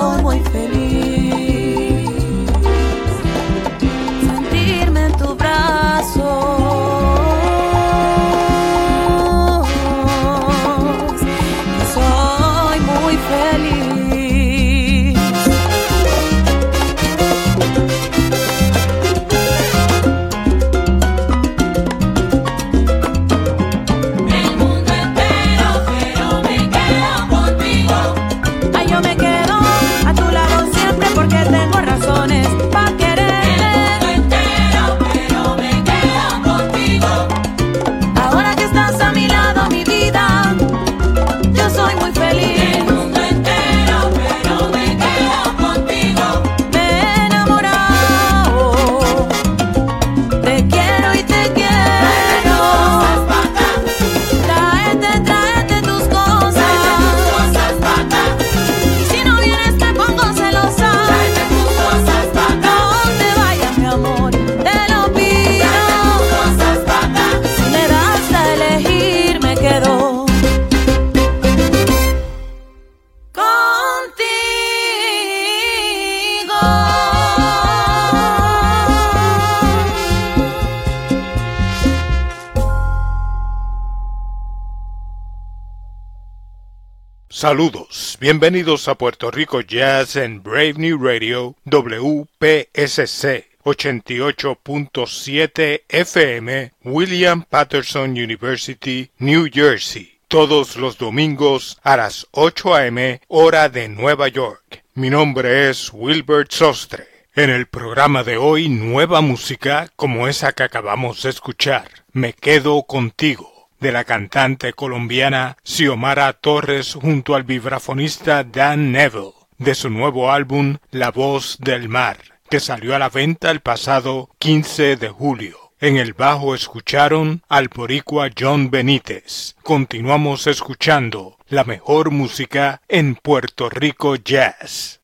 amor muy feliz. Saludos, bienvenidos a Puerto Rico Jazz en Brave New Radio WPSC 88.7 FM William Patterson University, New Jersey, todos los domingos a las 8 a.m. hora de Nueva York. Mi nombre es Wilbert Sostre. En el programa de hoy, nueva música como esa que acabamos de escuchar. Me quedo contigo de la cantante colombiana Xiomara Torres junto al vibrafonista Dan Neville, de su nuevo álbum La Voz del Mar, que salió a la venta el pasado 15 de julio. En el bajo escucharon al boricua John Benítez. Continuamos escuchando la mejor música en Puerto Rico Jazz.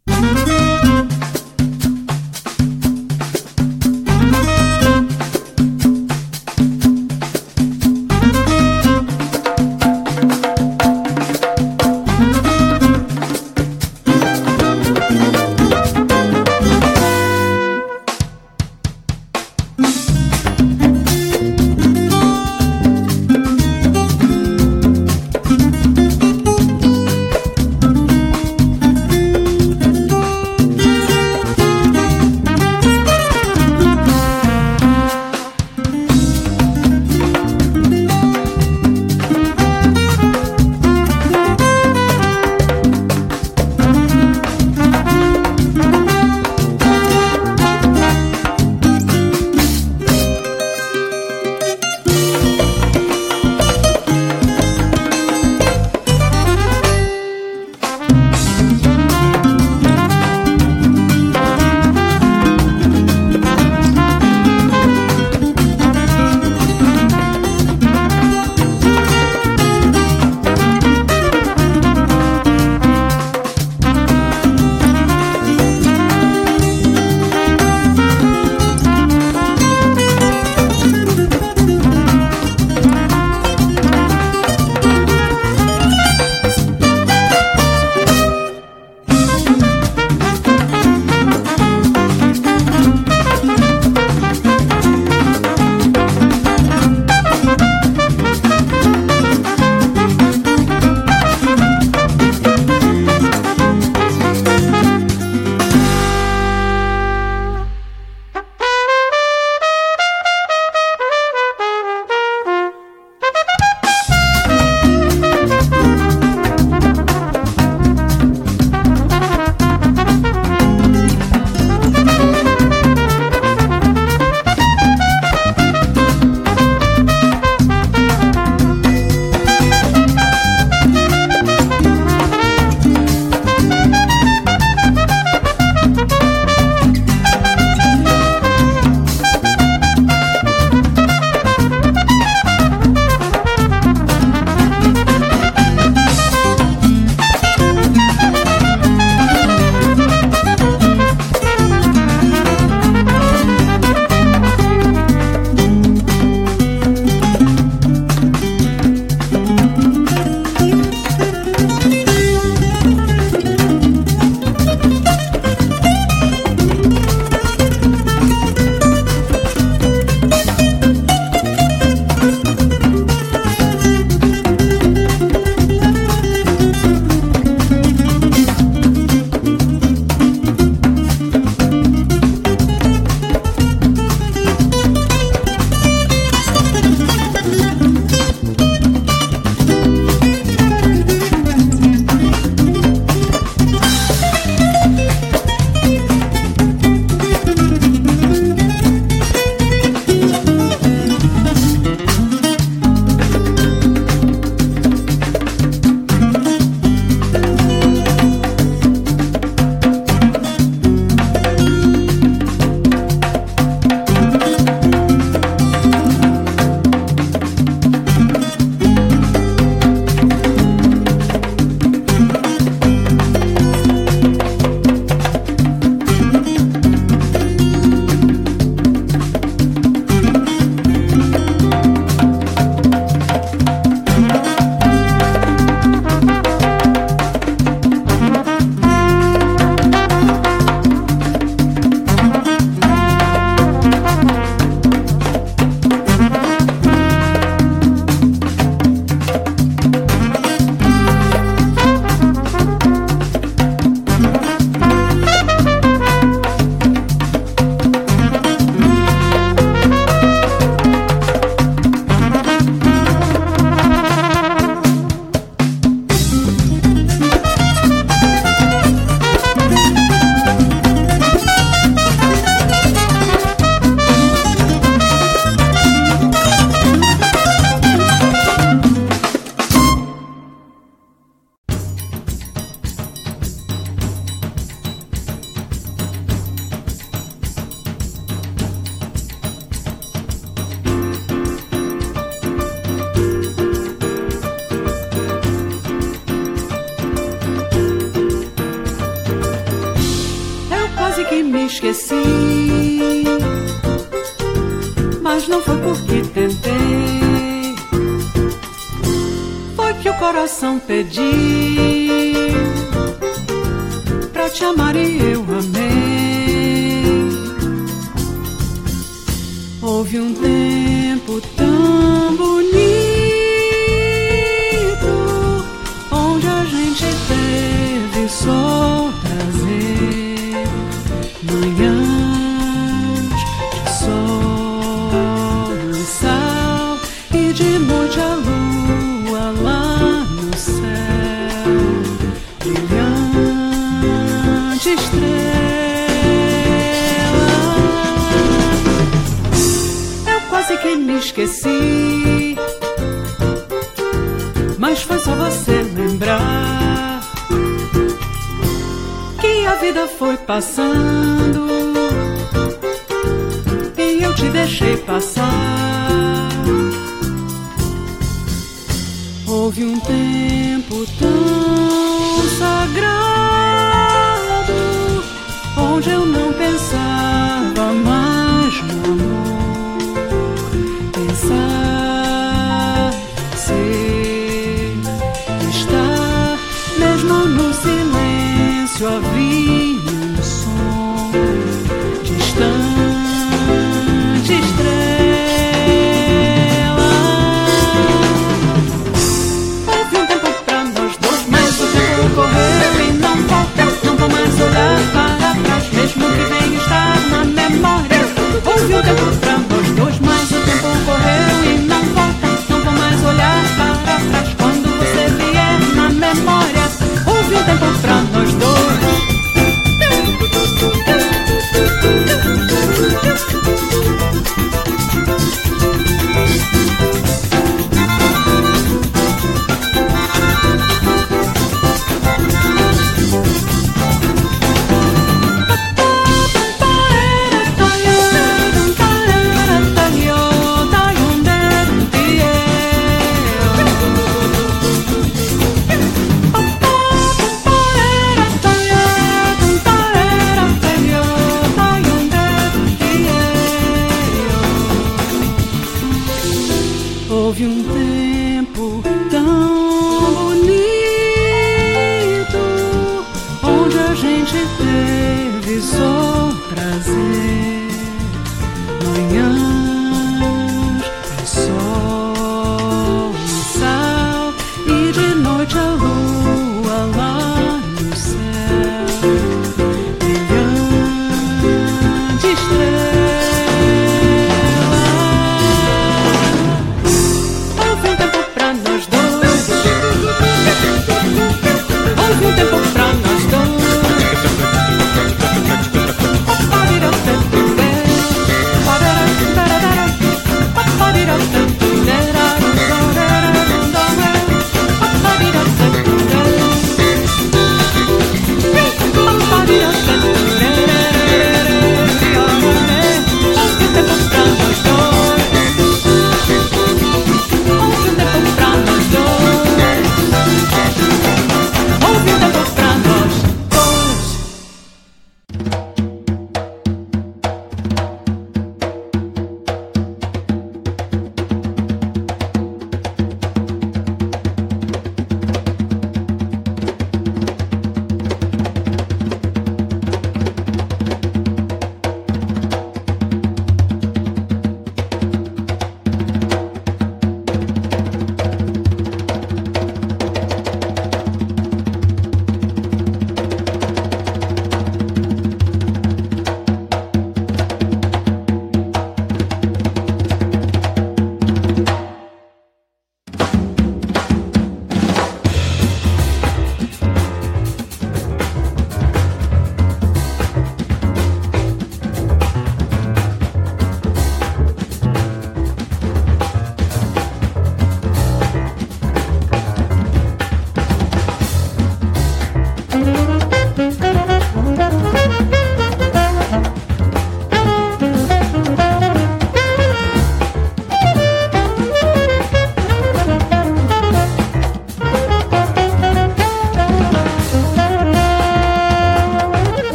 programa. Houve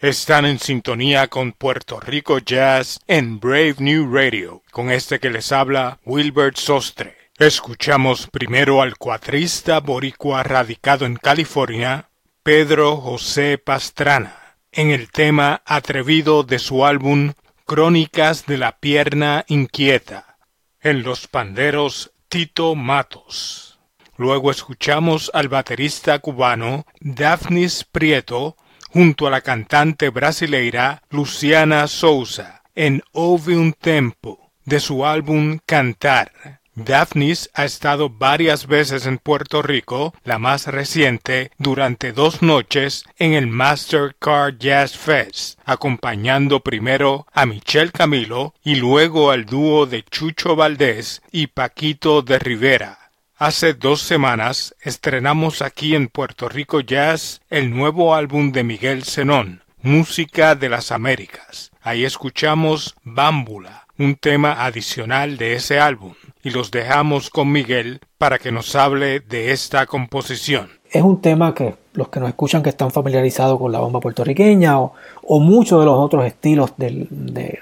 Están en sintonía con Puerto Rico Jazz en Brave New Radio, con este que les habla Wilbert Sostre. Escuchamos primero al cuatrista boricua radicado en California, Pedro José Pastrana, en el tema atrevido de su álbum Crónicas de la Pierna Inquieta, en los panderos Tito Matos. Luego escuchamos al baterista cubano Daphnis Prieto junto a la cantante brasileira Luciana Souza en Ove un Tempo de su álbum Cantar. Daphnis ha estado varias veces en Puerto Rico, la más reciente durante dos noches en el Mastercard Jazz Fest, acompañando primero a Michel Camilo y luego al dúo de Chucho Valdés y Paquito de Rivera. Hace dos semanas estrenamos aquí en Puerto Rico Jazz el nuevo álbum de Miguel Zenón, Música de las Américas. Ahí escuchamos Bámbula, un tema adicional de ese álbum, y los dejamos con Miguel para que nos hable de esta composición. Es un tema que los que nos escuchan que están familiarizados con la bomba puertorriqueña o, muchos de los otros estilos del,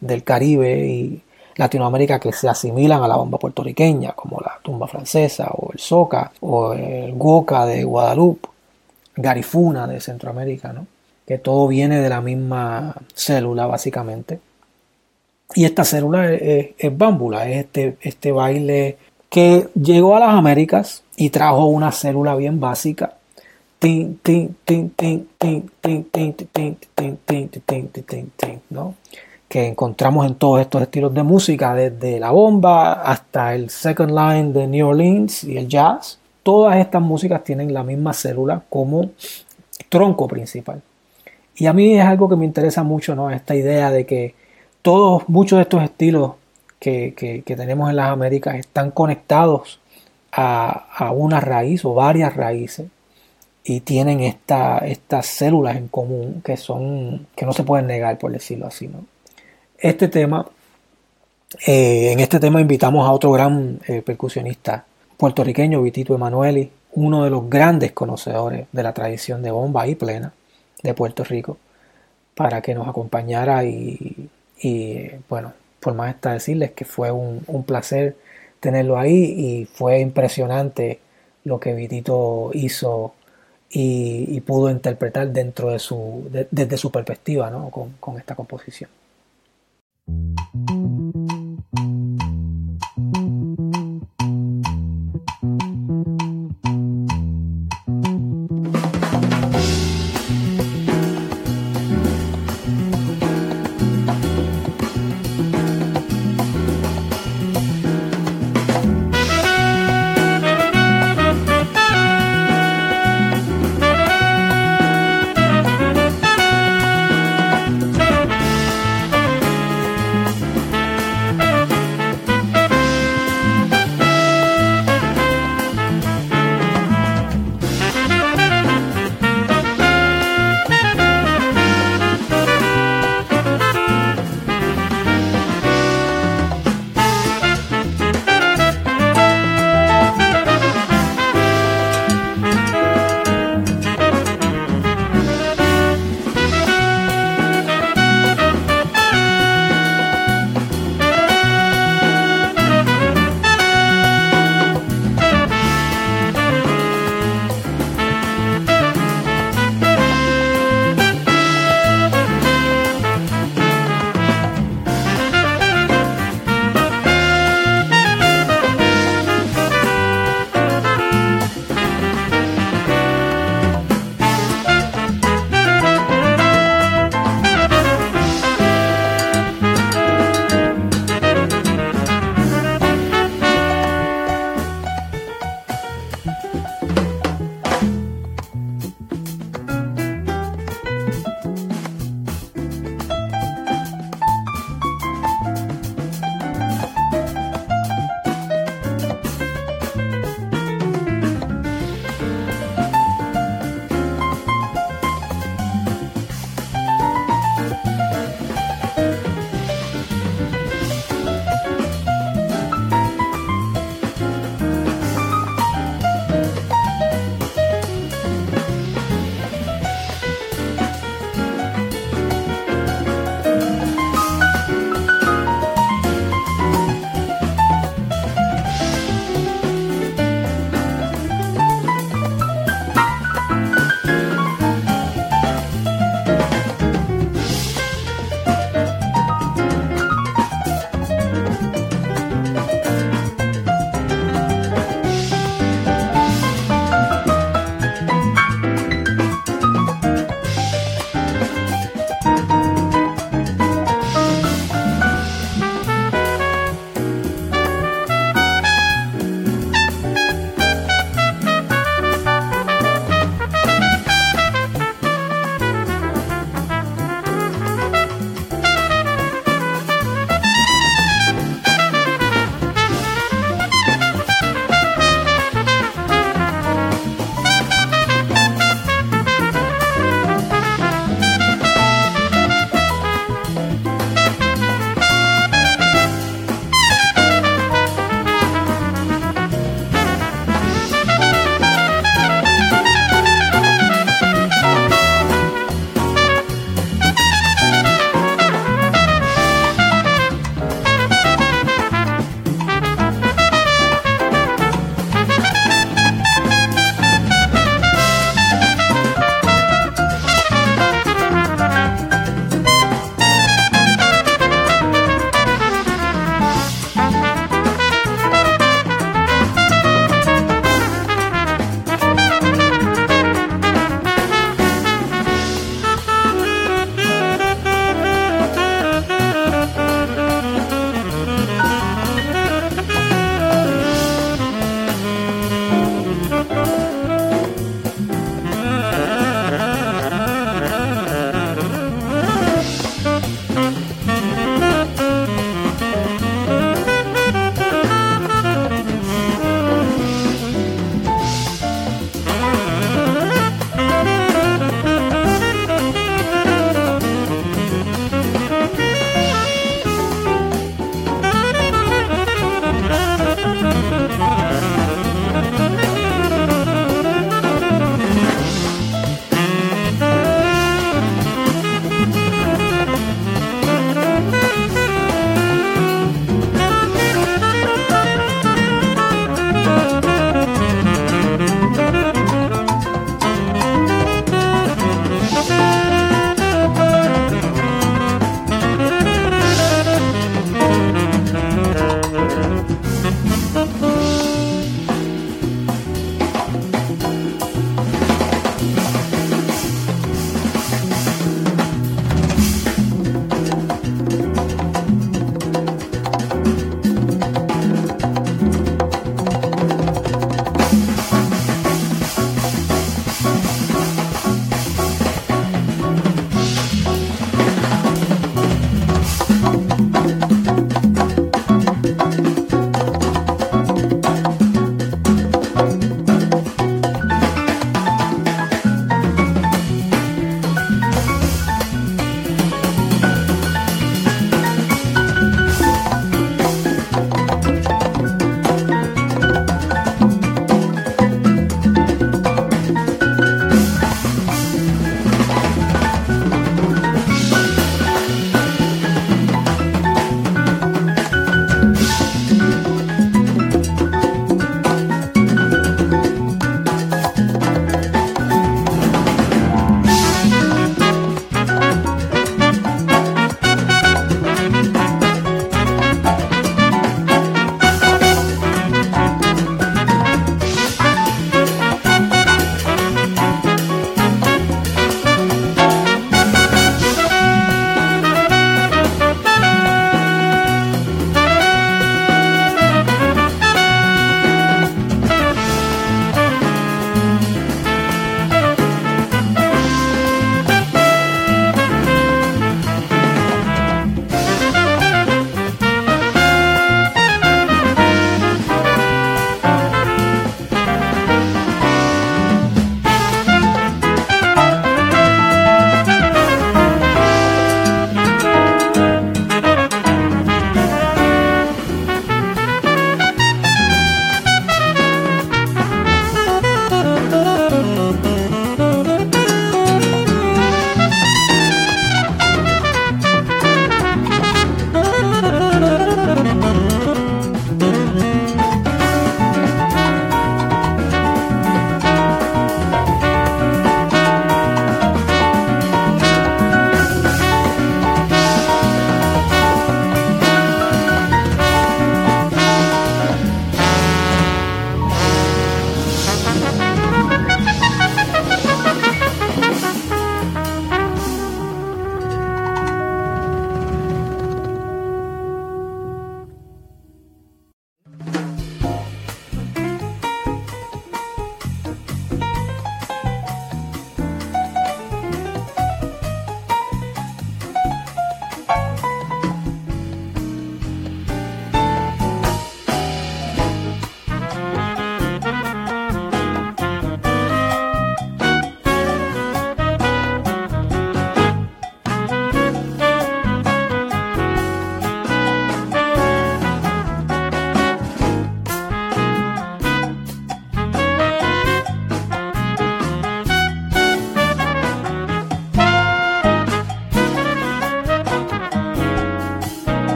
del Caribe y Latinoamérica que se asimilan a la bomba puertorriqueña, como la tumba francesa o el soca o el guoca de Guadalupe, garifuna de Centroamérica, ¿no? que todo viene de la misma célula básicamente. Y esta célula es, bámbula, es este, este baile que llegó a las Américas y trajo una célula bien básica. ¿no? Que encontramos en todos estos estilos de música, desde la bomba hasta el second line de New Orleans y el jazz. Todas estas músicas tienen la misma célula como tronco principal. Y a mí es algo que me interesa mucho, ¿no? Esta idea de que todos, muchos de estos estilos que, tenemos en las Américas están conectados a, a, una raíz o varias raíces y tienen esta, estas células en común que son que no se pueden negar por decirlo así ¿no? Este tema, eh, en este tema invitamos a otro gran eh, percusionista puertorriqueño, Vitito Emanueli, uno de los grandes conocedores de la tradición de bomba y plena de Puerto Rico, para que nos acompañara y, bueno, por más está decirles que fue un, placer tenerlo ahí y fue impresionante lo que Vitito hizo y, pudo interpretar dentro de su, desde su perspectiva ¿no? con esta composición. うん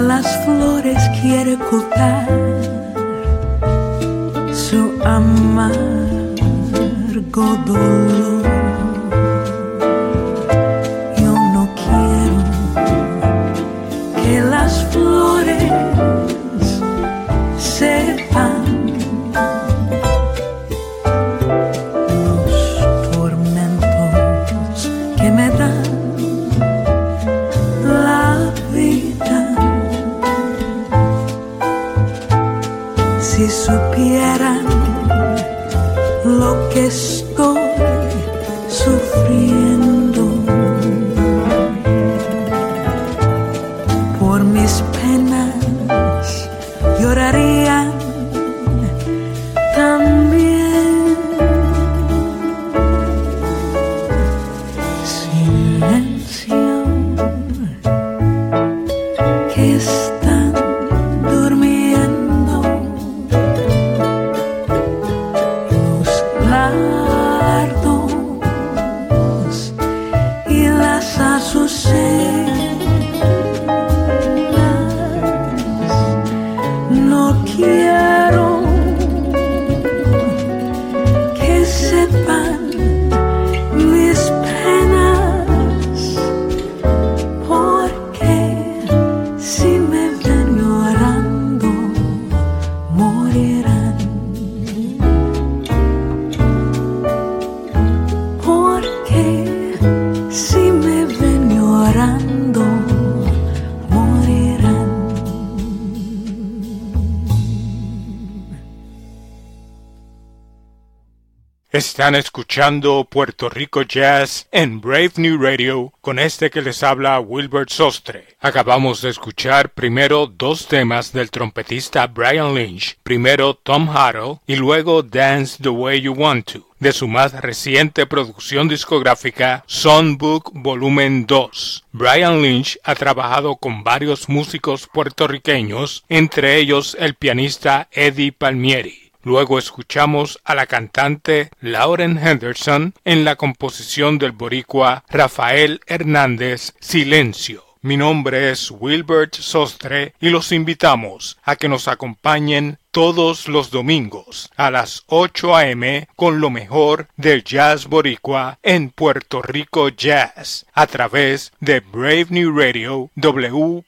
las flores quiere ocultar su amargo dolor. Están escuchando Puerto Rico Jazz en Brave New Radio con este que les habla Wilbert Sostre. Acabamos de escuchar primero dos temas del trompetista Brian Lynch, primero Tom Harrell y luego Dance the Way You Want to de su más reciente producción discográfica Songbook Volumen 2. Brian Lynch ha trabajado con varios músicos puertorriqueños, entre ellos el pianista Eddie Palmieri. Luego escuchamos a la cantante Lauren Henderson en la composición del boricua Rafael Hernández Silencio. Mi nombre es Wilbert Sostre y los invitamos a que nos acompañen todos los domingos a las 8 a.m. con lo mejor del jazz boricua en Puerto Rico Jazz a través de Brave New Radio WPSC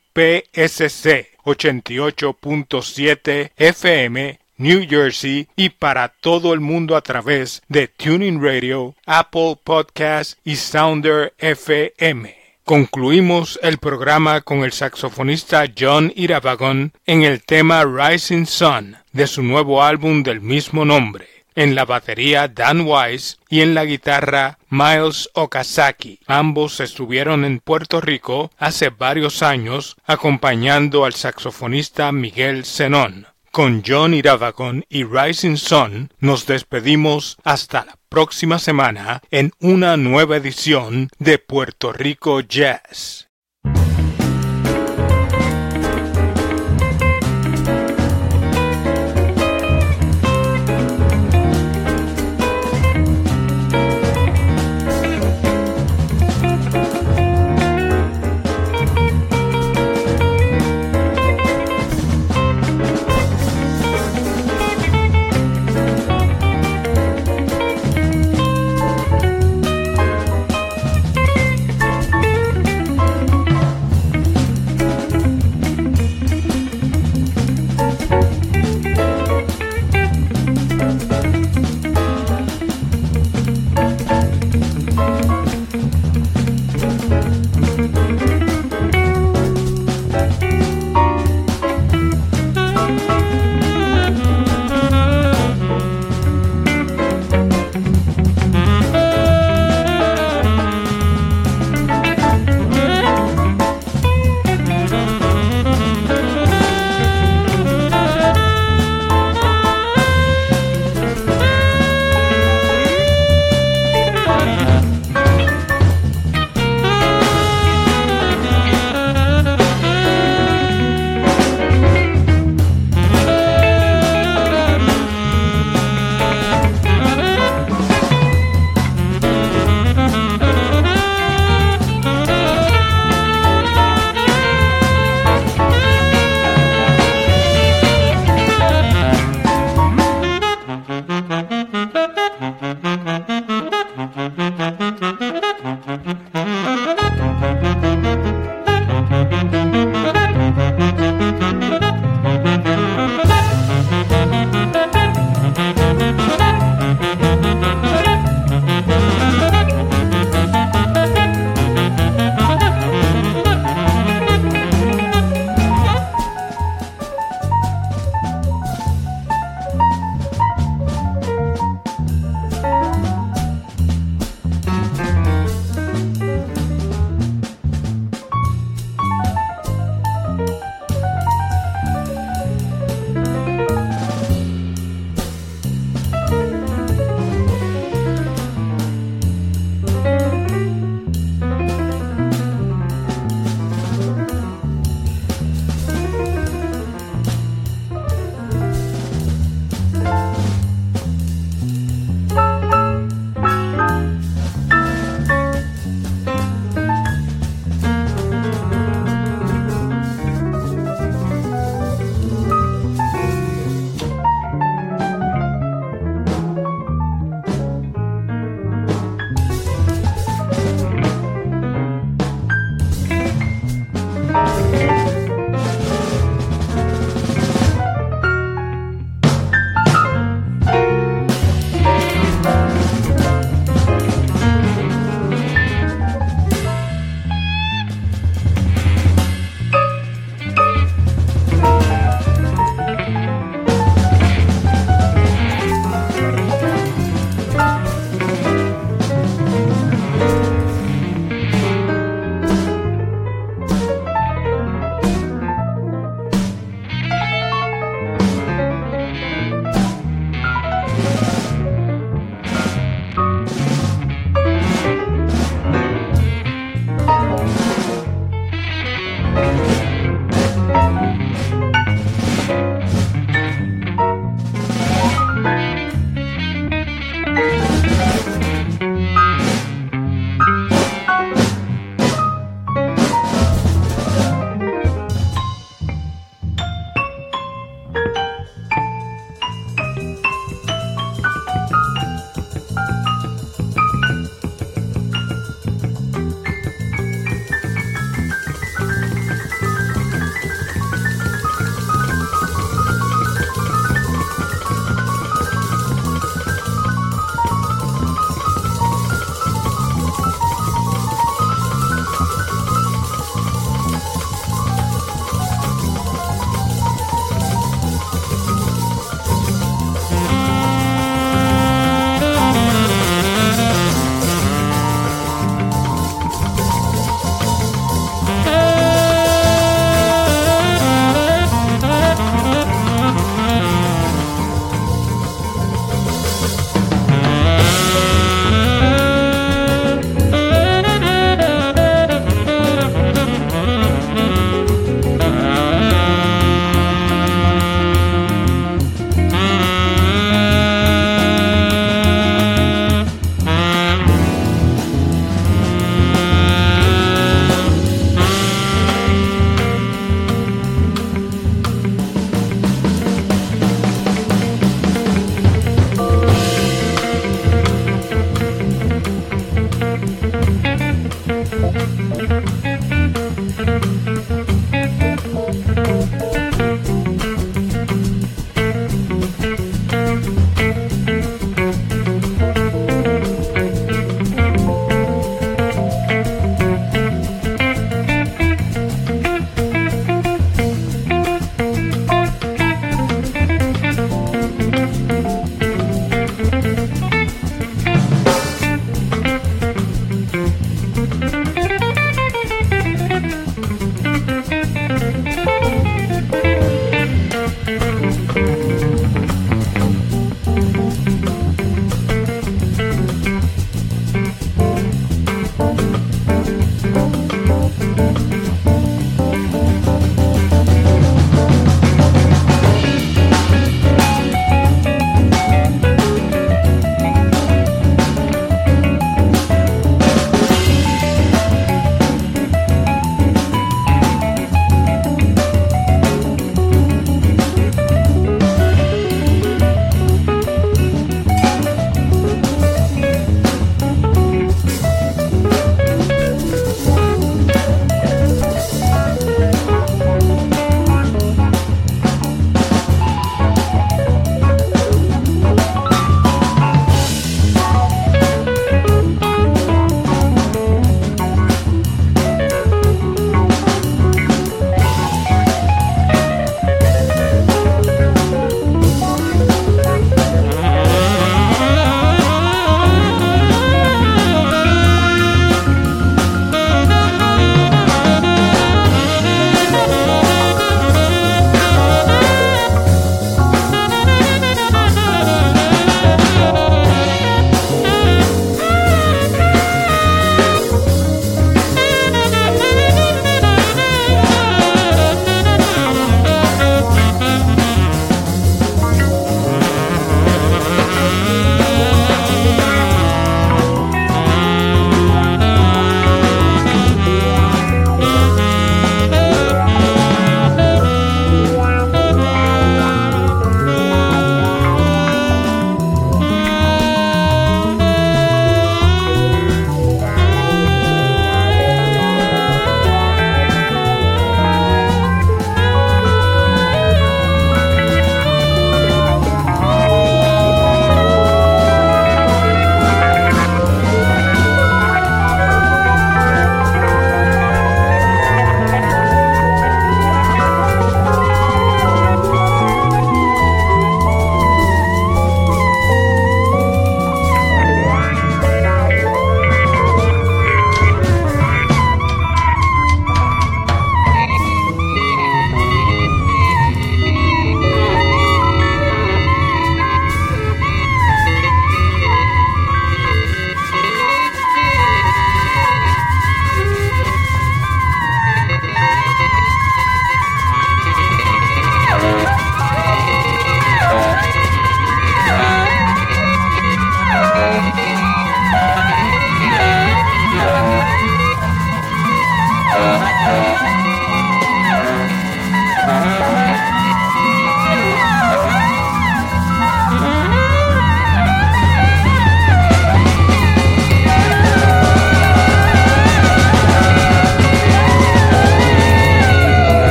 88.7 FM New Jersey y para todo el mundo a través de Tuning Radio, Apple Podcast y Sounder FM. Concluimos el programa con el saxofonista John Irabagon en el tema Rising Sun de su nuevo álbum del mismo nombre. En la batería Dan Wise y en la guitarra Miles Okazaki. Ambos estuvieron en Puerto Rico hace varios años acompañando al saxofonista Miguel Zenón. Con John Irabagon y Rising Sun nos despedimos hasta la próxima semana en una nueva edición de Puerto Rico Jazz.